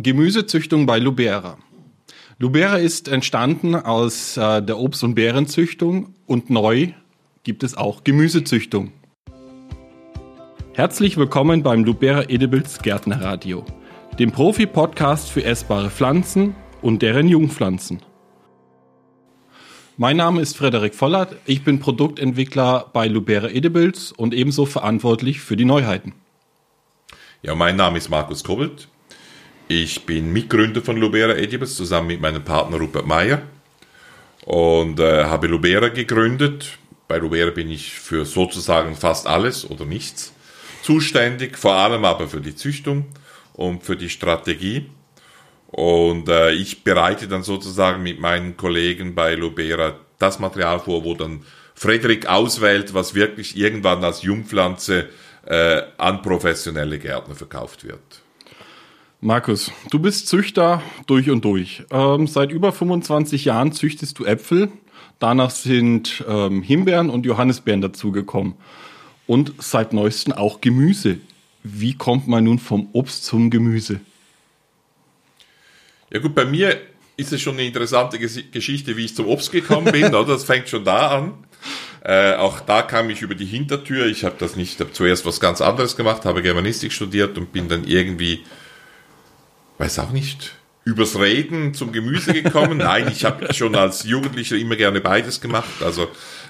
Gemüsezüchtung bei Lubera. Lubera ist entstanden aus äh, der Obst- und Beerenzüchtung und neu gibt es auch Gemüsezüchtung. Herzlich willkommen beim Lubera Edibles Gärtnerradio, dem Profi-Podcast für essbare Pflanzen und deren Jungpflanzen. Mein Name ist Frederik Vollert, ich bin Produktentwickler bei Lubera Edibles und ebenso verantwortlich für die Neuheiten. Ja, mein Name ist Markus Kobbelt. Ich bin Mitgründer von Lubera Edibles zusammen mit meinem Partner Rupert Meyer und äh, habe Lubera gegründet. Bei Lubera bin ich für sozusagen fast alles oder nichts zuständig, vor allem aber für die Züchtung und für die Strategie. Und äh, ich bereite dann sozusagen mit meinen Kollegen bei Lubera das Material vor, wo dann Frederik auswählt, was wirklich irgendwann als Jungpflanze äh, an professionelle Gärtner verkauft wird. Markus, du bist Züchter durch und durch. Ähm, seit über 25 Jahren züchtest du Äpfel. Danach sind ähm, Himbeeren und Johannisbeeren dazugekommen. Und seit neuestem auch Gemüse. Wie kommt man nun vom Obst zum Gemüse? Ja gut, bei mir ist es schon eine interessante Geschichte, wie ich zum Obst gekommen bin. oder? Das fängt schon da an. Äh, auch da kam ich über die Hintertür. Ich habe das nicht, habe zuerst was ganz anderes gemacht, habe Germanistik studiert und bin dann irgendwie weiß auch nicht, übers Reden zum Gemüse gekommen. Nein, ich habe schon als Jugendlicher immer gerne beides gemacht. Also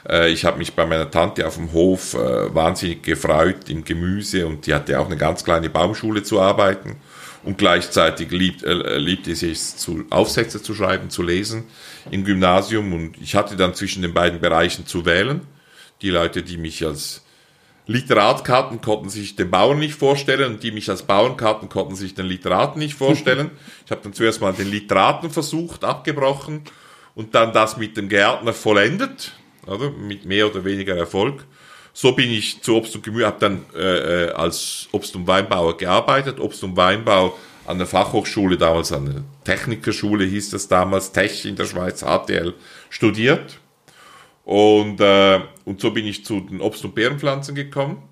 äh, ich habe mich bei meiner Tante auf dem Hof äh, wahnsinnig gefreut im Gemüse und die hatte auch eine ganz kleine Baumschule zu arbeiten und gleichzeitig liebt, äh, liebte sie es, zu, Aufsätze zu schreiben, zu lesen im Gymnasium und ich hatte dann zwischen den beiden Bereichen zu wählen. Die Leute, die mich als Literatkarten konnten sich den Bauern nicht vorstellen und die mich als Bauernkarten konnten sich den Literaten nicht vorstellen. ich habe dann zuerst mal den Literaten versucht, abgebrochen und dann das mit dem Gärtner vollendet, oder? mit mehr oder weniger Erfolg. So bin ich zu Obst und Gemüse, habe dann äh, äh, als Obst- und Weinbauer gearbeitet, Obst- und Weinbau an der Fachhochschule, damals an der Technikerschule hieß das damals, Tech in der Schweiz, HTL, studiert und, äh, und so bin ich zu den Obst- und Beerenpflanzen gekommen.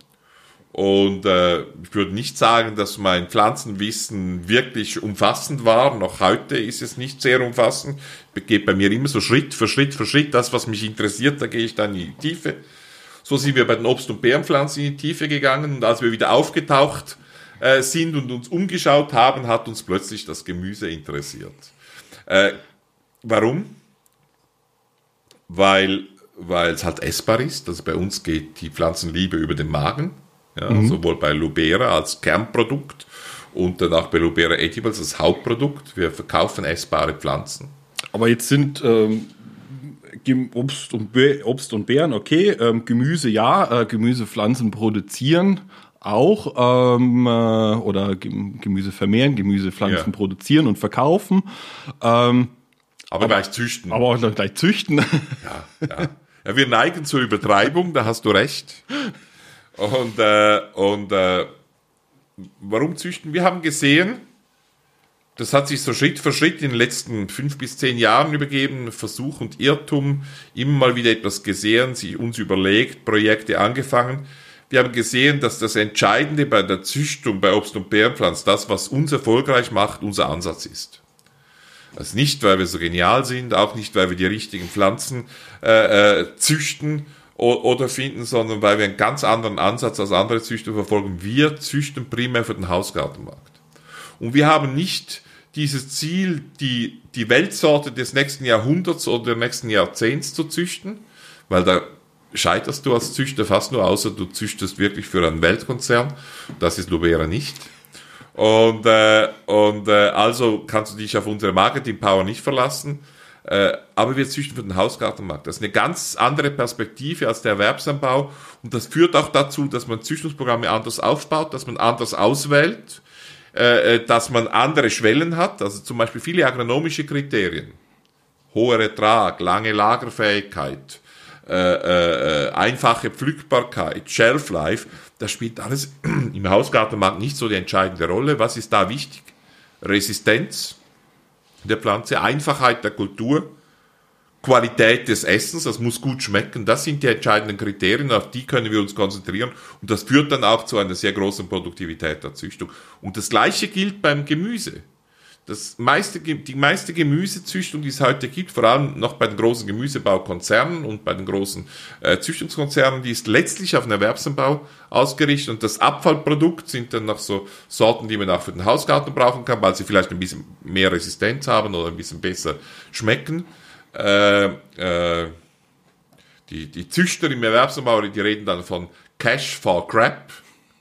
Und äh, ich würde nicht sagen, dass mein Pflanzenwissen wirklich umfassend war. Noch heute ist es nicht sehr umfassend. Geht bei mir immer so Schritt für Schritt für Schritt. Das, was mich interessiert, da gehe ich dann in die Tiefe. So sind wir bei den Obst- und Beerenpflanzen in die Tiefe gegangen. Und als wir wieder aufgetaucht äh, sind und uns umgeschaut haben, hat uns plötzlich das Gemüse interessiert. Äh, warum? Weil weil es halt essbar ist. Also bei uns geht die Pflanzenliebe über den Magen, ja, mhm. sowohl bei Lubera als Kernprodukt und dann auch bei Lubera Edibles als Hauptprodukt. Wir verkaufen essbare Pflanzen. Aber jetzt sind ähm, Obst, und Be Obst und Beeren okay, ähm, Gemüse ja, äh, Gemüsepflanzen produzieren auch ähm, äh, oder Gemüse vermehren, Gemüsepflanzen ja. produzieren und verkaufen. Ähm, aber, aber, gleich züchten. Aber auch gleich züchten. Ja, ja. Ja, wir neigen zur Übertreibung, da hast du recht. Und, äh, und äh, warum züchten? Wir haben gesehen, das hat sich so Schritt für Schritt in den letzten fünf bis zehn Jahren übergeben, Versuch und Irrtum, immer mal wieder etwas gesehen, sich uns überlegt, Projekte angefangen. Wir haben gesehen, dass das Entscheidende bei der Züchtung bei Obst- und Beerenpflanzen, das, was uns erfolgreich macht, unser Ansatz ist. Also nicht, weil wir so genial sind, auch nicht, weil wir die richtigen Pflanzen äh, äh, züchten oder finden, sondern weil wir einen ganz anderen Ansatz als andere Züchter verfolgen. Wir züchten primär für den Hausgartenmarkt. Und wir haben nicht dieses Ziel, die, die Weltsorte des nächsten Jahrhunderts oder des nächsten Jahrzehnts zu züchten, weil da scheiterst du als Züchter fast nur, außer du züchtest wirklich für einen Weltkonzern. Das ist Lubera nicht. Und, äh, und äh, also kannst du dich auf unsere Marketing Power nicht verlassen. Äh, aber wir züchten für den Hausgartenmarkt. Das ist eine ganz andere Perspektive als der Erwerbsanbau. Und das führt auch dazu, dass man Züchtungsprogramme anders aufbaut, dass man anders auswählt, äh, äh dass man andere Schwellen hat. Also zum Beispiel viele agronomische Kriterien. Hoher Ertrag, lange Lagerfähigkeit, äh, äh, äh einfache Pflückbarkeit, Shelf Life das spielt alles im Hausgartenmarkt nicht so die entscheidende Rolle. Was ist da wichtig? Resistenz der Pflanze, Einfachheit der Kultur, Qualität des Essens, das muss gut schmecken. Das sind die entscheidenden Kriterien, auf die können wir uns konzentrieren. Und das führt dann auch zu einer sehr großen Produktivität der Züchtung. Und das Gleiche gilt beim Gemüse. Das meiste, die meiste Gemüsezüchtung, die es heute gibt, vor allem noch bei den großen Gemüsebaukonzernen und bei den großen äh, Züchtungskonzernen, die ist letztlich auf den Erwerbsanbau ausgerichtet und das Abfallprodukt sind dann noch so Sorten, die man auch für den Hausgarten brauchen kann, weil sie vielleicht ein bisschen mehr Resistenz haben oder ein bisschen besser schmecken. Äh, äh, die, die Züchter im Erwerbsanbau, die reden dann von Cash for Crap,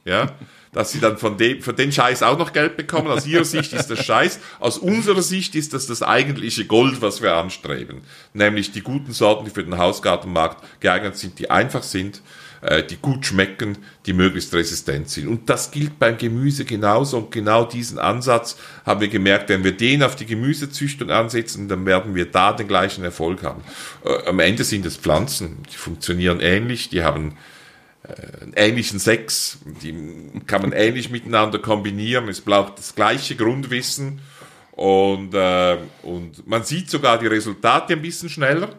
ja, dass sie dann von dem, für den Scheiß auch noch Geld bekommen. Aus ihrer Sicht ist das Scheiß. Aus unserer Sicht ist das das eigentliche Gold, was wir anstreben. Nämlich die guten Sorten, die für den Hausgartenmarkt geeignet sind, die einfach sind, äh, die gut schmecken, die möglichst resistent sind. Und das gilt beim Gemüse genauso. Und genau diesen Ansatz haben wir gemerkt, wenn wir den auf die Gemüsezüchtung ansetzen, dann werden wir da den gleichen Erfolg haben. Äh, am Ende sind es Pflanzen, die funktionieren ähnlich, die haben ähnlichen Sex, die kann man ähnlich miteinander kombinieren. Es braucht das gleiche Grundwissen und, äh, und man sieht sogar die Resultate ein bisschen schneller.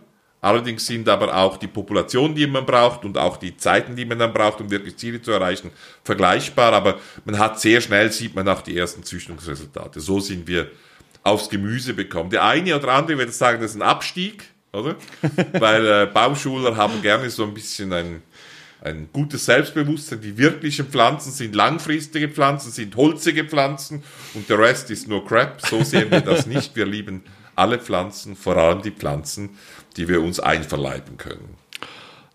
Allerdings sind aber auch die Populationen, die man braucht und auch die Zeiten, die man dann braucht, um wirklich Ziele zu erreichen, vergleichbar. Aber man hat sehr schnell, sieht man auch die ersten Züchtungsresultate. So sind wir aufs Gemüse bekommen. Der eine oder andere würde sagen, das ist ein Abstieg, oder? Weil äh, Baumschuler haben gerne so ein bisschen ein, ein gutes Selbstbewusstsein. Die wirklichen Pflanzen sind langfristige Pflanzen, sind holzige Pflanzen und der Rest ist nur Crap. So sehen wir das nicht. Wir lieben alle Pflanzen, vor allem die Pflanzen, die wir uns einverleiben können.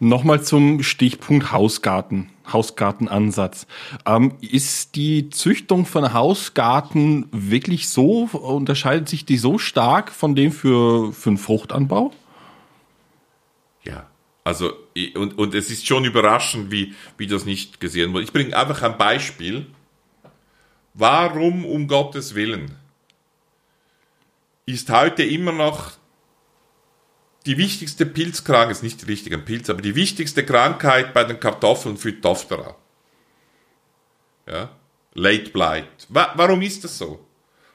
Nochmal zum Stichpunkt Hausgarten, Hausgartenansatz. Ähm, ist die Züchtung von Hausgarten wirklich so, unterscheidet sich die so stark von dem für, für einen Fruchtanbau? Ja, also, und, und es ist schon überraschend, wie, wie das nicht gesehen wurde. Ich bringe einfach ein Beispiel. Warum um Gottes Willen ist heute immer noch die wichtigste Pilzkrankheit, ist nicht richtig ein Pilz, aber die wichtigste Krankheit bei den Kartoffeln Phytophthora? Ja? Late Blight. Wa warum ist das so?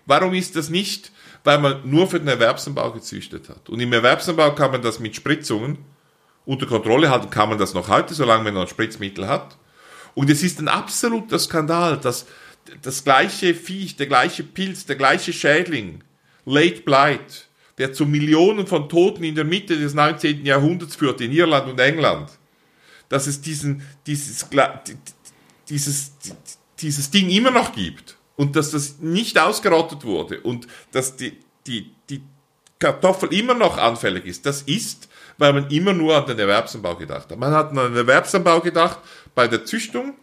Warum ist das nicht, weil man nur für den Erwerbsanbau gezüchtet hat? Und im Erwerbsanbau kann man das mit Spritzungen unter Kontrolle halten kann man das noch heute, solange man noch Spritzmittel hat. Und es ist ein absoluter Skandal, dass das gleiche Viech, der gleiche Pilz, der gleiche Schädling, Late Blight, der zu Millionen von Toten in der Mitte des 19. Jahrhunderts führte, in Irland und England, dass es diesen, dieses, dieses, dieses Ding immer noch gibt und dass das nicht ausgerottet wurde und dass die, die, die Kartoffel immer noch anfällig ist, das ist, weil man immer nur an den Erwerbsanbau gedacht hat. Man hat an den Erwerbsanbau gedacht bei der Züchtung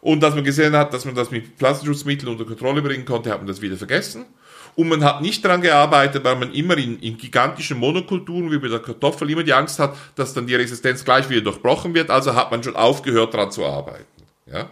und als man gesehen hat, dass man das mit Pflanzenschutzmitteln unter Kontrolle bringen konnte, hat man das wieder vergessen. Und man hat nicht daran gearbeitet, weil man immer in, in gigantischen Monokulturen wie bei der Kartoffel immer die Angst hat, dass dann die Resistenz gleich wieder durchbrochen wird. Also hat man schon aufgehört, daran zu arbeiten. Ja?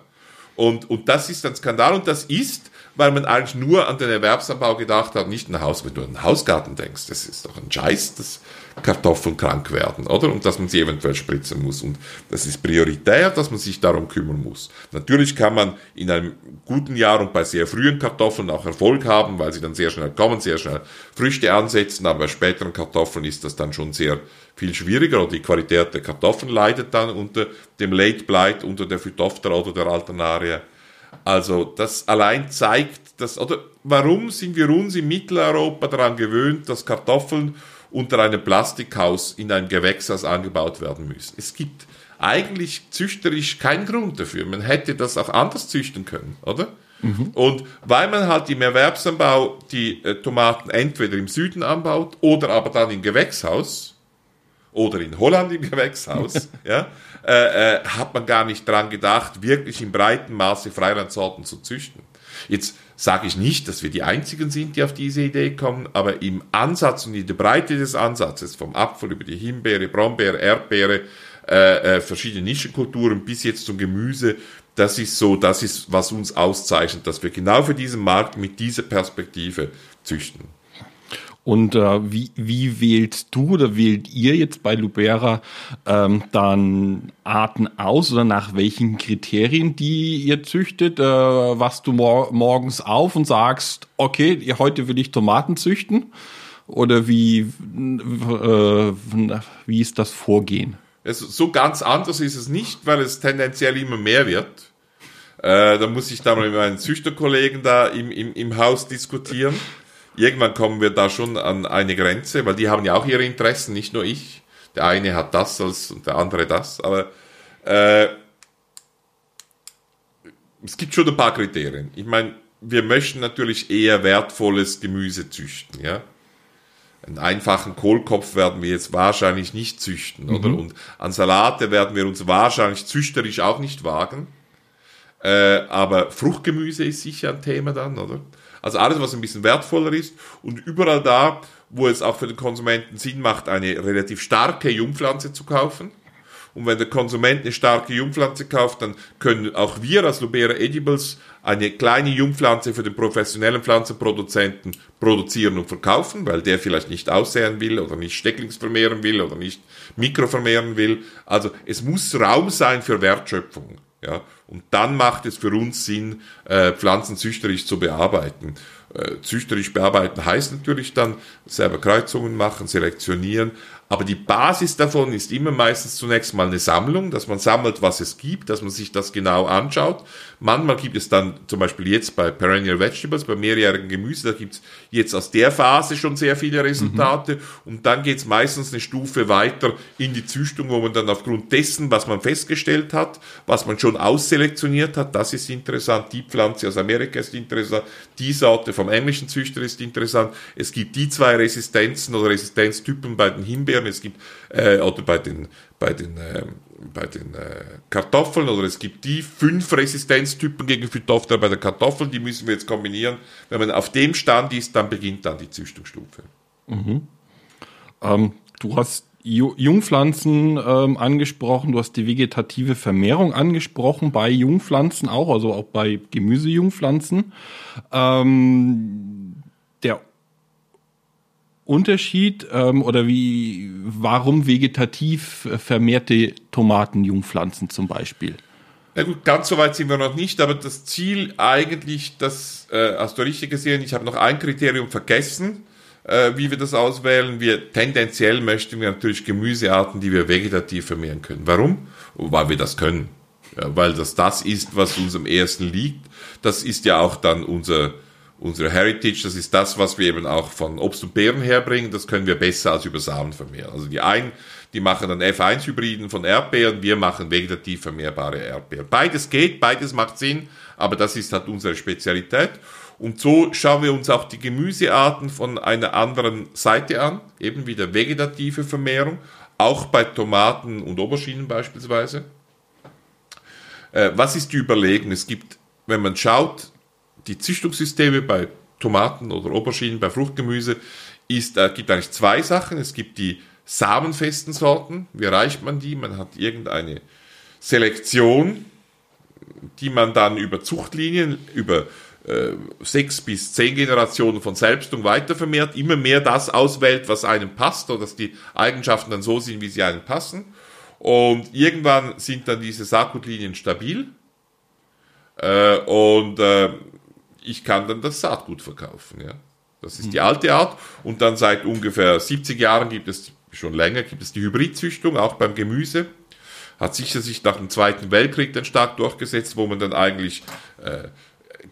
Und, und das ist ein Skandal und das ist, weil man eigentlich nur an den Erwerbsanbau gedacht hat, nicht ein Haus, wenn du an einen Hausgarten denkst. Das ist doch ein Scheiß, das Kartoffeln krank werden, oder? Und dass man sie eventuell spritzen muss. Und das ist prioritär, dass man sich darum kümmern muss. Natürlich kann man in einem guten Jahr und bei sehr frühen Kartoffeln auch Erfolg haben, weil sie dann sehr schnell kommen, sehr schnell Früchte ansetzen, aber bei späteren Kartoffeln ist das dann schon sehr viel schwieriger und die Qualität der Kartoffeln leidet dann unter dem Late Blight, unter der Phytophthora oder der Alternaria. Also das allein zeigt, dass, oder warum sind wir uns in Mitteleuropa daran gewöhnt, dass Kartoffeln unter einem Plastikhaus in einem Gewächshaus angebaut werden müssen. Es gibt eigentlich züchterisch keinen Grund dafür. Man hätte das auch anders züchten können, oder? Mhm. Und weil man halt im Erwerbsanbau die äh, Tomaten entweder im Süden anbaut oder aber dann im Gewächshaus oder in Holland im Gewächshaus, ja, äh, äh, hat man gar nicht dran gedacht, wirklich in breitem Maße Freilandsorten zu züchten. Jetzt sage ich nicht, dass wir die Einzigen sind, die auf diese Idee kommen, aber im Ansatz und in der Breite des Ansatzes, vom Apfel über die Himbeere, Brombeere, Erdbeere, äh, äh, verschiedene Nischenkulturen bis jetzt zum Gemüse, das ist so, das ist, was uns auszeichnet, dass wir genau für diesen Markt mit dieser Perspektive züchten. Und äh, wie, wie wählst du oder wählt ihr jetzt bei Lubera ähm, dann Arten aus oder nach welchen Kriterien, die ihr züchtet? Äh, wachst du mor morgens auf und sagst, okay, heute will ich Tomaten züchten? Oder wie, äh, wie ist das Vorgehen? Also so ganz anders ist es nicht, weil es tendenziell immer mehr wird. Äh, da muss ich da mal mit meinen Züchterkollegen da im, im, im Haus diskutieren. Irgendwann kommen wir da schon an eine Grenze, weil die haben ja auch ihre Interessen, nicht nur ich. Der eine hat das als und der andere das, aber äh, es gibt schon ein paar Kriterien. Ich meine, wir möchten natürlich eher wertvolles Gemüse züchten, ja. Einen einfachen Kohlkopf werden wir jetzt wahrscheinlich nicht züchten, mhm. oder? Und an Salate werden wir uns wahrscheinlich züchterisch auch nicht wagen. Äh, aber Fruchtgemüse ist sicher ein Thema dann, oder? Also alles, was ein bisschen wertvoller ist und überall da, wo es auch für den Konsumenten Sinn macht, eine relativ starke Jungpflanze zu kaufen, und wenn der Konsument eine starke Jungpflanze kauft, dann können auch wir als Lubera Edibles eine kleine Jungpflanze für den professionellen Pflanzenproduzenten produzieren und verkaufen, weil der vielleicht nicht aussehen will oder nicht Stecklings vermehren will oder nicht Mikro vermehren will. Also es muss Raum sein für Wertschöpfung. Ja, und dann macht es für uns Sinn, äh, Pflanzen züchterisch zu bearbeiten. Äh, züchterisch bearbeiten heißt natürlich dann selber Kreuzungen machen, selektionieren, aber die Basis davon ist immer meistens zunächst mal eine Sammlung, dass man sammelt, was es gibt, dass man sich das genau anschaut. Manchmal gibt es dann zum Beispiel jetzt bei Perennial Vegetables, bei mehrjährigen Gemüse, da gibt es jetzt aus der Phase schon sehr viele Resultate. Mhm. Und dann geht es meistens eine Stufe weiter in die Züchtung, wo man dann aufgrund dessen, was man festgestellt hat, was man schon ausselektioniert hat, das ist interessant, die Pflanze aus Amerika ist interessant, die Sorte vom englischen Züchter ist interessant. Es gibt die zwei Resistenzen oder Resistenztypen bei den Himbeeren es gibt, äh, oder bei den, bei den, äh, bei den äh, Kartoffeln, oder es gibt die fünf Resistenztypen gegen Phytophthora bei den Kartoffeln, die müssen wir jetzt kombinieren. Wenn man auf dem Stand ist, dann beginnt dann die Züchtungsstufe. Mhm. Ähm, du hast Jungpflanzen ähm, angesprochen, du hast die vegetative Vermehrung angesprochen, bei Jungpflanzen auch, also auch bei Gemüsejungpflanzen. Ähm, der Unterschied ähm, oder wie, warum vegetativ vermehrte Tomatenjungpflanzen zum Beispiel? Na gut, ganz so weit sind wir noch nicht, aber das Ziel eigentlich, das äh, hast du richtig gesehen, ich habe noch ein Kriterium vergessen, äh, wie wir das auswählen. Wir tendenziell möchten wir natürlich Gemüsearten, die wir vegetativ vermehren können. Warum? Weil wir das können. Ja, weil das das ist, was uns am ersten liegt. Das ist ja auch dann unser unsere Heritage, das ist das, was wir eben auch von Obst und Beeren herbringen, das können wir besser als über Samen vermehren. Also die einen, die machen dann F1-Hybriden von Erdbeeren, wir machen vegetativ vermehrbare Erdbeeren. Beides geht, beides macht Sinn, aber das ist halt unsere Spezialität. Und so schauen wir uns auch die Gemüsearten von einer anderen Seite an, eben wieder vegetative Vermehrung, auch bei Tomaten und Auberginen beispielsweise. Äh, was ist die Überlegung? Es gibt, wenn man schaut, die Züchtungssysteme bei Tomaten oder Auberginen, bei Fruchtgemüse, ist, äh, gibt eigentlich zwei Sachen. Es gibt die samenfesten Sorten. Wie erreicht man die? Man hat irgendeine Selektion, die man dann über Zuchtlinien, über sechs bis zehn Generationen von Selbstung weitervermehrt, immer mehr das auswählt, was einem passt oder dass die Eigenschaften dann so sind, wie sie einem passen. Und irgendwann sind dann diese Saatgutlinien stabil. Äh, und äh, ich kann dann das Saatgut verkaufen. Ja. Das ist die alte Art. Und dann seit ungefähr 70 Jahren gibt es, schon länger, gibt es die Hybridzüchtung, auch beim Gemüse. Hat sicher sich nach dem Zweiten Weltkrieg dann stark durchgesetzt, wo man dann eigentlich äh,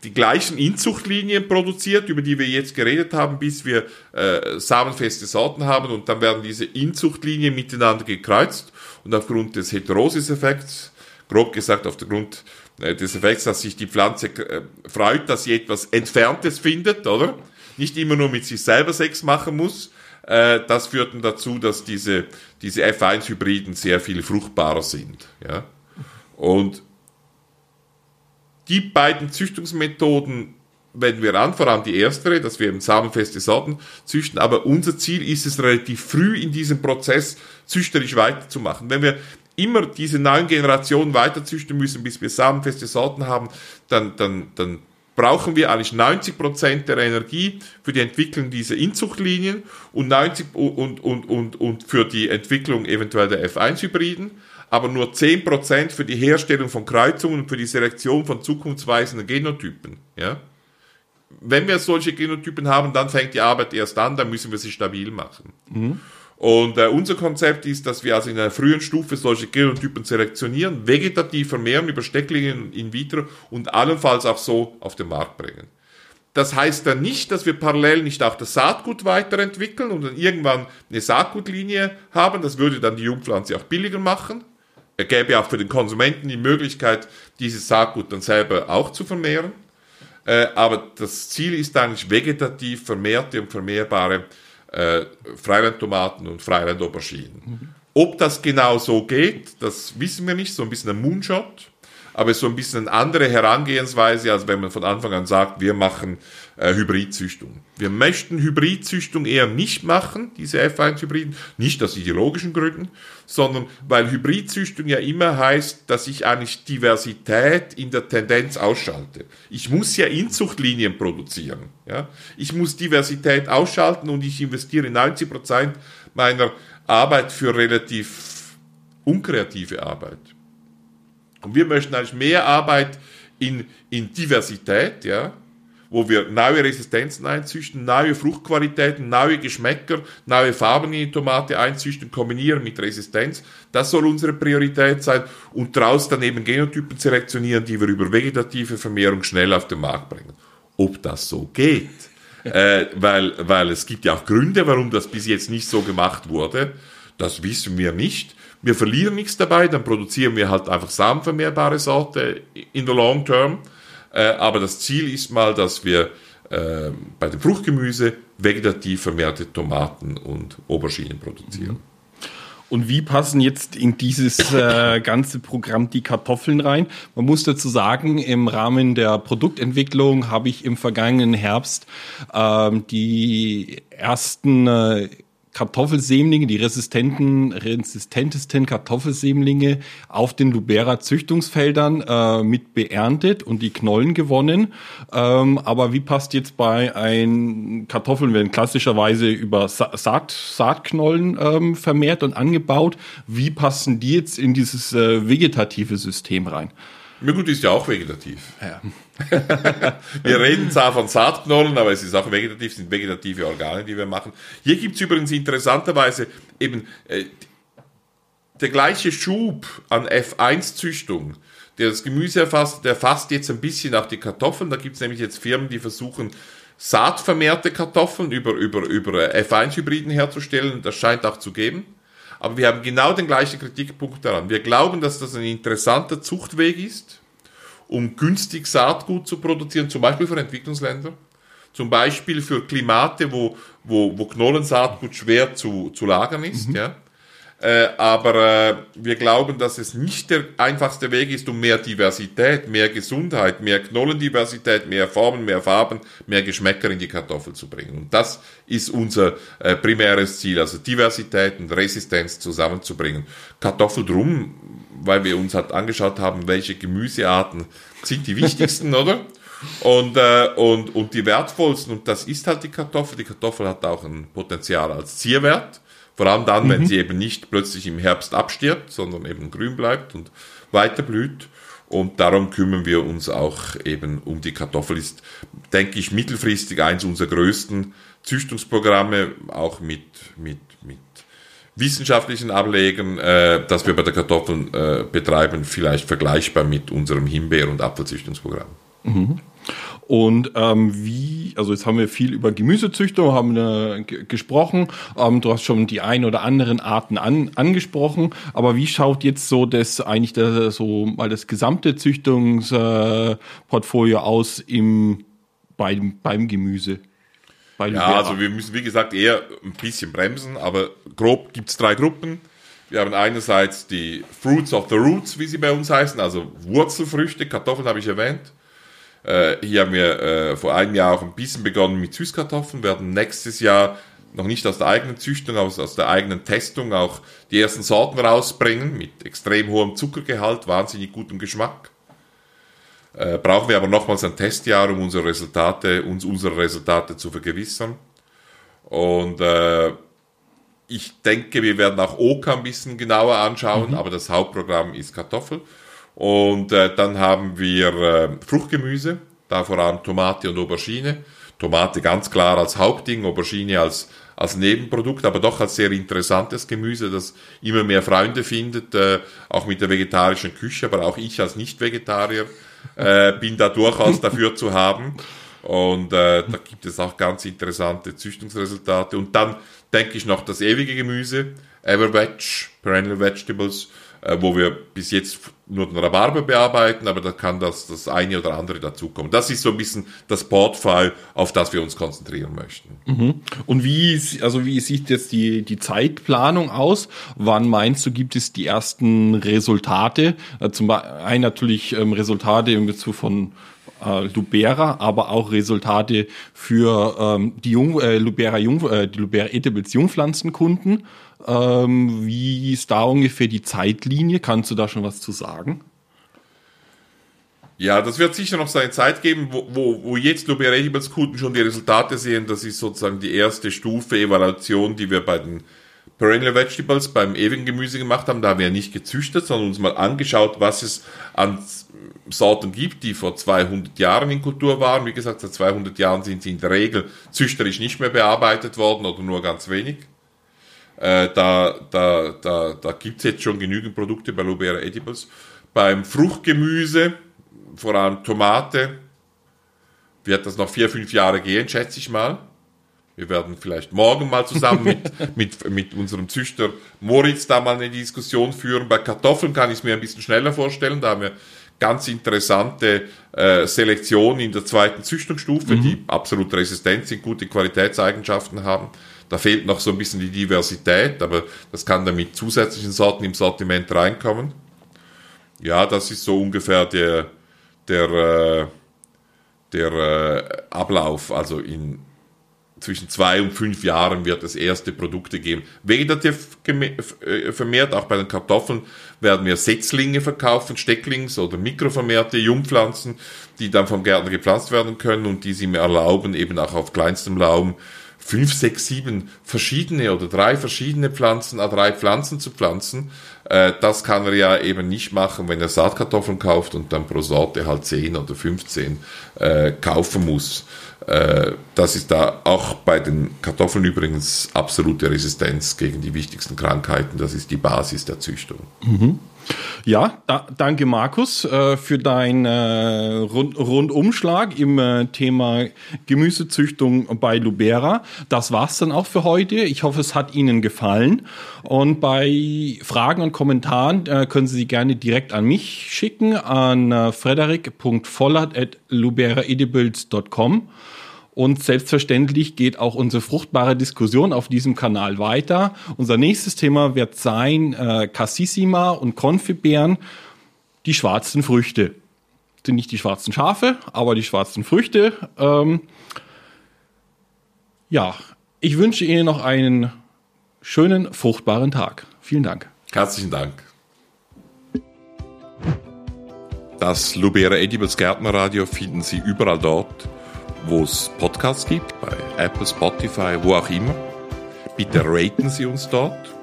die gleichen Inzuchtlinien produziert, über die wir jetzt geredet haben, bis wir äh, samenfeste Sorten haben und dann werden diese Inzuchtlinien miteinander gekreuzt und aufgrund des Heterosis-Effekts, grob gesagt aufgrund äh, des Effekts, dass sich die Pflanze äh, freut, dass sie etwas Entferntes findet, oder? Nicht immer nur mit sich selber Sex machen muss. Äh, das führt dann dazu, dass diese, diese F1-Hybriden sehr viel fruchtbarer sind. Ja? Und die beiden Züchtungsmethoden wenden wir an, vor allem die erstere, dass wir eben samenfeste Sorten züchten, aber unser Ziel ist es relativ früh in diesem Prozess züchterisch weiterzumachen. Wenn wir immer diese neuen Generationen weiter züchten müssen, bis wir samenfeste Sorten haben, dann, dann, dann brauchen wir eigentlich 90 Prozent der Energie für die Entwicklung dieser Inzuchtlinien und 90 und, und, und, und für die Entwicklung eventuell der F1-Hybriden, aber nur 10 Prozent für die Herstellung von Kreuzungen und für die Selektion von zukunftsweisenden Genotypen, ja. Wenn wir solche Genotypen haben, dann fängt die Arbeit erst an, dann müssen wir sie stabil machen. Mhm. Und äh, unser Konzept ist, dass wir also in einer frühen Stufe solche Genotypen selektionieren, vegetativ vermehren über Stecklinien in vitro und allenfalls auch so auf den Markt bringen. Das heißt dann nicht, dass wir parallel nicht auch das Saatgut weiterentwickeln und dann irgendwann eine Saatgutlinie haben. Das würde dann die Jungpflanze auch billiger machen. Er gäbe auch für den Konsumenten die Möglichkeit, dieses Saatgut dann selber auch zu vermehren. Äh, aber das Ziel ist eigentlich vegetativ vermehrte und vermehrbare äh, Freilandtomaten und Freilandauberginen. Mhm. Ob das genau so geht, das wissen wir nicht, so ein bisschen ein Moonshot aber es ist so ein bisschen eine andere Herangehensweise, als wenn man von Anfang an sagt, wir machen äh, Hybridzüchtung. Wir möchten Hybridzüchtung eher nicht machen, diese F1-Hybriden, nicht aus ideologischen Gründen, sondern weil Hybridzüchtung ja immer heißt, dass ich eigentlich Diversität in der Tendenz ausschalte. Ich muss ja Inzuchtlinien produzieren. Ja? Ich muss Diversität ausschalten und ich investiere 90 Prozent meiner Arbeit für relativ unkreative Arbeit. Und wir möchten eigentlich mehr Arbeit in, in Diversität, ja, wo wir neue Resistenzen einzüchten, neue Fruchtqualitäten, neue Geschmäcker, neue Farben in die Tomate einzüchten, kombinieren mit Resistenz. Das soll unsere Priorität sein und daraus dann eben Genotypen selektionieren, die wir über vegetative Vermehrung schnell auf den Markt bringen. Ob das so geht, äh, weil, weil es gibt ja auch Gründe, warum das bis jetzt nicht so gemacht wurde, das wissen wir nicht. Wir verlieren nichts dabei, dann produzieren wir halt einfach samenvermehrbare Sorte in the long term. Äh, aber das Ziel ist mal, dass wir äh, bei dem Fruchtgemüse vegetativ vermehrte Tomaten und Auberginen produzieren. Mhm. Und wie passen jetzt in dieses äh, ganze Programm die Kartoffeln rein? Man muss dazu sagen, im Rahmen der Produktentwicklung habe ich im vergangenen Herbst ähm, die ersten äh, Kartoffelsämlinge, die resistenten, resistentesten Kartoffelsämlinge auf den Lubera Züchtungsfeldern äh, mit beerntet und die Knollen gewonnen. Ähm, aber wie passt jetzt bei ein Kartoffeln werden klassischerweise über Sa Saat, Saatknollen ähm, vermehrt und angebaut? Wie passen die jetzt in dieses äh, vegetative System rein? Ja gut, ist ja auch vegetativ. Ja. wir reden zwar von Saatknollen, aber es ist auch vegetativ, sind vegetative Organe, die wir machen. Hier gibt es übrigens interessanterweise eben äh, der gleiche Schub an F1-Züchtung, der das Gemüse erfasst, der fasst jetzt ein bisschen auch die Kartoffeln. Da gibt es nämlich jetzt Firmen, die versuchen, saatvermehrte Kartoffeln über, über, über F1-Hybriden herzustellen. Das scheint auch zu geben. Aber wir haben genau den gleichen Kritikpunkt daran. Wir glauben, dass das ein interessanter Zuchtweg ist, um günstig Saatgut zu produzieren, zum Beispiel für Entwicklungsländer, zum Beispiel für Klimate, wo, wo, wo Knollensaatgut schwer zu, zu lagern ist. Mhm. Ja. Äh, aber äh, wir glauben, dass es nicht der einfachste Weg ist, um mehr Diversität, mehr Gesundheit, mehr Knollendiversität, mehr Formen, mehr Farben, mehr Geschmäcker in die Kartoffel zu bringen. Und das ist unser äh, primäres Ziel, also Diversität und Resistenz zusammenzubringen. Kartoffel drum, weil wir uns halt angeschaut haben, welche Gemüsearten sind die wichtigsten, oder? Und, äh, und, und die wertvollsten, und das ist halt die Kartoffel. Die Kartoffel hat auch ein Potenzial als Zierwert. Vor allem dann, mhm. wenn sie eben nicht plötzlich im Herbst abstirbt, sondern eben grün bleibt und weiter blüht. Und darum kümmern wir uns auch eben um die Kartoffel. Ist, denke ich, mittelfristig eins unserer größten Züchtungsprogramme, auch mit, mit, mit wissenschaftlichen Ablegern, äh, dass wir bei der Kartoffel äh, betreiben, vielleicht vergleichbar mit unserem Himbeer- und Apfelzüchtungsprogramm. Mhm. Und ähm, wie, also jetzt haben wir viel über Gemüsezüchtung, haben äh, gesprochen. Ähm, du hast schon die ein oder anderen Arten an, angesprochen. Aber wie schaut jetzt so das eigentlich das, so mal das gesamte Züchtungsportfolio äh, aus im beim, beim Gemüse? Bei ja, also wir müssen wie gesagt eher ein bisschen bremsen, aber grob gibt's drei Gruppen. Wir haben einerseits die Fruits of the Roots, wie sie bei uns heißen, also Wurzelfrüchte, Kartoffeln habe ich erwähnt. Äh, hier haben wir äh, vor einem Jahr auch ein bisschen begonnen mit Süßkartoffeln, werden nächstes Jahr noch nicht aus der eigenen Züchtung, aber aus der eigenen Testung auch die ersten Sorten rausbringen mit extrem hohem Zuckergehalt, wahnsinnig gutem Geschmack. Äh, brauchen wir aber nochmals ein Testjahr, um unsere Resultate, uns unsere Resultate zu vergewissern. Und äh, ich denke, wir werden auch Oka ein bisschen genauer anschauen, mhm. aber das Hauptprogramm ist Kartoffel. Und äh, dann haben wir äh, Fruchtgemüse, da vor allem Tomate und Aubergine. Tomate ganz klar als Hauptding, Aubergine als, als Nebenprodukt, aber doch als sehr interessantes Gemüse, das immer mehr Freunde findet, äh, auch mit der vegetarischen Küche, aber auch ich als Nicht-Vegetarier äh, bin da durchaus dafür zu haben. Und äh, da gibt es auch ganz interessante Züchtungsresultate. Und dann denke ich noch das ewige Gemüse, Everveg, Perennial Vegetables, wo wir bis jetzt nur den Rhabarber bearbeiten, aber da kann das, das eine oder andere dazukommen. Das ist so ein bisschen das Portfolio, auf das wir uns konzentrieren möchten. Mhm. Und wie, also wie sieht jetzt die, die Zeitplanung aus? Wann meinst du, gibt es die ersten Resultate? Äh, zum einen natürlich ähm, Resultate im Bezug von äh, Lubera, aber auch Resultate für ähm, die Jung, äh, Lubera, Jung, äh, die Lubera Edibles Jungpflanzenkunden. Ähm, wie ist da ungefähr die Zeitlinie? Kannst du da schon was zu sagen? Ja, das wird sicher noch seine Zeit geben, wo, wo, wo jetzt Edibles Kunden schon die Resultate sehen. Das ist sozusagen die erste Stufe Evaluation, die wir bei den Perennial Vegetables beim ewigen Gemüse gemacht haben. Da haben wir nicht gezüchtet, sondern uns mal angeschaut, was es an Sorten gibt, die vor 200 Jahren in Kultur waren. Wie gesagt, seit 200 Jahren sind sie in der Regel züchterisch nicht mehr bearbeitet worden oder nur ganz wenig. Äh, da da, da, da gibt es jetzt schon genügend Produkte bei Lubera Edibles. Beim Fruchtgemüse, vor allem Tomate, wird das noch vier, fünf Jahre gehen, schätze ich mal. Wir werden vielleicht morgen mal zusammen mit, mit, mit unserem Züchter Moritz da mal eine Diskussion führen. Bei Kartoffeln kann ich es mir ein bisschen schneller vorstellen. Da haben wir ganz interessante äh, Selektionen in der zweiten Züchtungsstufe, mhm. die absolut resistent sind, gute Qualitätseigenschaften haben. Da fehlt noch so ein bisschen die Diversität, aber das kann dann mit zusätzlichen Sorten im Sortiment reinkommen. Ja, das ist so ungefähr der, der, äh, der äh, Ablauf. Also in zwischen zwei und fünf Jahren wird es erste Produkte geben. Vegetativ äh, vermehrt, auch bei den Kartoffeln werden wir Setzlinge verkaufen, Stecklings- oder mikrovermehrte Jungpflanzen, die dann vom Gärtner gepflanzt werden können und die sie mir erlauben, eben auch auf kleinstem Raum fünf, sechs, sieben verschiedene oder drei verschiedene Pflanzen, äh, drei Pflanzen zu pflanzen. Äh, das kann er ja eben nicht machen, wenn er Saatkartoffeln kauft und dann pro Sorte halt zehn oder 15 äh, kaufen muss. Äh, das ist da auch bei den Kartoffeln übrigens absolute Resistenz gegen die wichtigsten Krankheiten. Das ist die Basis der Züchtung. Mhm. Ja, da, danke Markus äh, für deinen äh, Rund, Rundumschlag im äh, Thema Gemüsezüchtung bei Lubera. Das war's dann auch für heute. Ich hoffe, es hat Ihnen gefallen. Und bei Fragen und Kommentaren äh, können Sie sie gerne direkt an mich schicken an äh, frederik.vollert.luberaedibles.com. Und selbstverständlich geht auch unsere fruchtbare Diskussion auf diesem Kanal weiter. Unser nächstes Thema wird sein äh, Cassissima und Konfitbeeren, die schwarzen Früchte. Sind nicht die schwarzen Schafe, aber die schwarzen Früchte. Ähm, ja, ich wünsche Ihnen noch einen schönen, fruchtbaren Tag. Vielen Dank. Herzlichen Dank. Das Lubera Edibles Gärtnerradio finden Sie überall dort, wo es Podcasts gibt, bei Apple, Spotify, wo auch immer. Bitte raten Sie uns dort.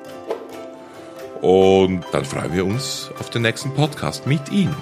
Und dann freuen wir uns auf den nächsten Podcast mit Ihnen.